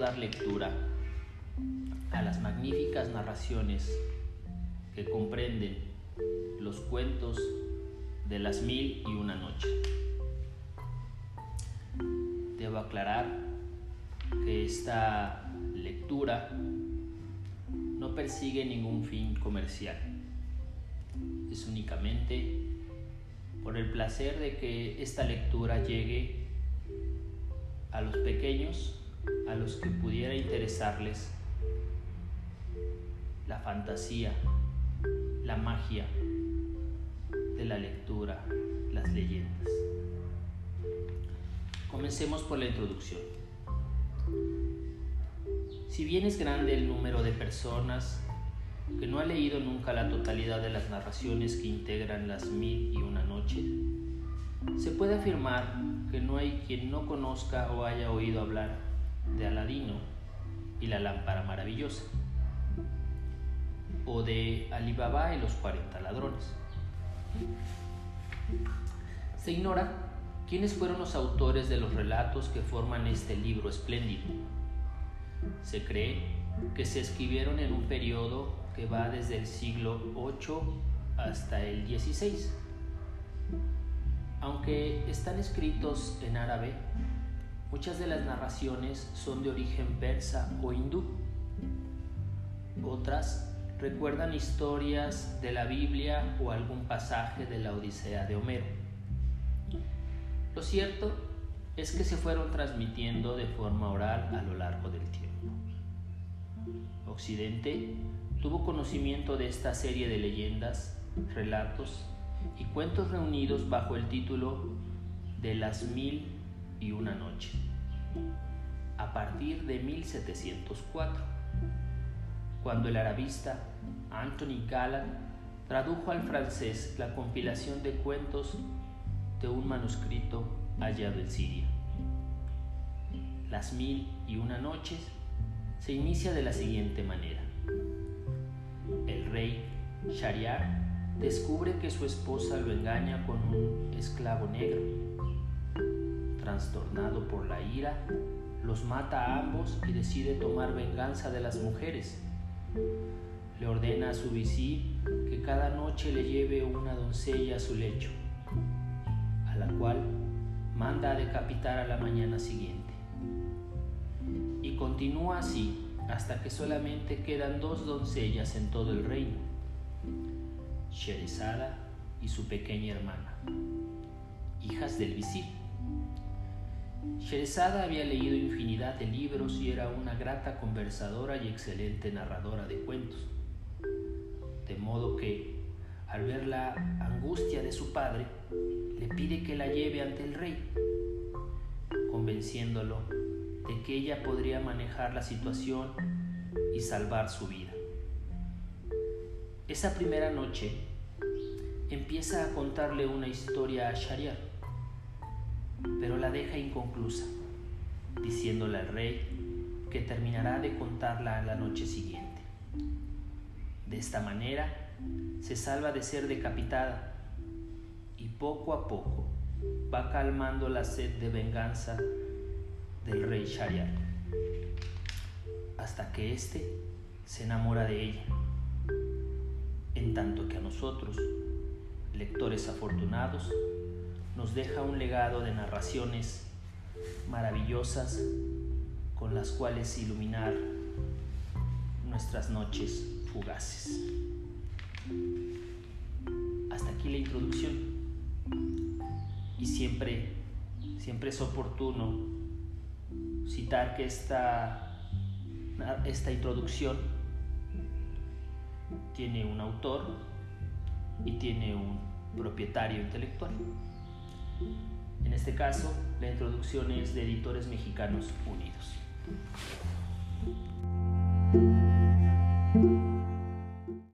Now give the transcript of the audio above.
dar lectura a las magníficas narraciones que comprenden los cuentos de las mil y una noche. Debo aclarar que esta lectura no persigue ningún fin comercial. Es únicamente por el placer de que esta lectura llegue a los pequeños, a los que pudiera interesarles la fantasía, la magia de la lectura, las leyendas. Comencemos por la introducción. Si bien es grande el número de personas que no ha leído nunca la totalidad de las narraciones que integran las mil y una noche, se puede afirmar que no hay quien no conozca o haya oído hablar de Aladino y la lámpara maravillosa, o de Alibaba y los 40 ladrones. Se ignora quiénes fueron los autores de los relatos que forman este libro espléndido. Se cree que se escribieron en un periodo que va desde el siglo VIII hasta el XVI. Aunque están escritos en árabe, muchas de las narraciones son de origen persa o hindú. Otras recuerdan historias de la Biblia o algún pasaje de la Odisea de Homero. Lo cierto es que se fueron transmitiendo de forma oral a lo largo del tiempo. Occidente tuvo conocimiento de esta serie de leyendas, relatos y cuentos reunidos bajo el título de las mil y una noche, a partir de 1704, cuando el arabista Anthony Galland tradujo al francés la compilación de cuentos de un manuscrito hallado en Siria. Las mil y una noches se inicia de la siguiente manera. El rey Shariar descubre que su esposa lo engaña con un esclavo negro. Trastornado por la ira, los mata a ambos y decide tomar venganza de las mujeres. Le ordena a su visir que cada noche le lleve una doncella a su lecho, a la cual manda a decapitar a la mañana siguiente. Y continúa así hasta que solamente quedan dos doncellas en todo el reino, Sherezada y su pequeña hermana, hijas del visir. Sherezada había leído infinidad de libros y era una grata conversadora y excelente narradora de cuentos, de modo que, al ver la angustia de su padre, le pide que la lleve ante el rey, convenciéndolo de que ella podría manejar la situación y salvar su vida. Esa primera noche empieza a contarle una historia a Shariar, pero la deja inconclusa, diciéndole al rey que terminará de contarla a la noche siguiente. De esta manera se salva de ser decapitada y poco a poco va calmando la sed de venganza del rey Shariar, hasta que éste se enamora de ella, en tanto que a nosotros, lectores afortunados, nos deja un legado de narraciones maravillosas con las cuales iluminar nuestras noches fugaces. Hasta aquí la introducción. Y siempre, siempre es oportuno citar que esta, esta introducción tiene un autor y tiene un propietario intelectual. En este caso, la introducción es de Editores Mexicanos Unidos.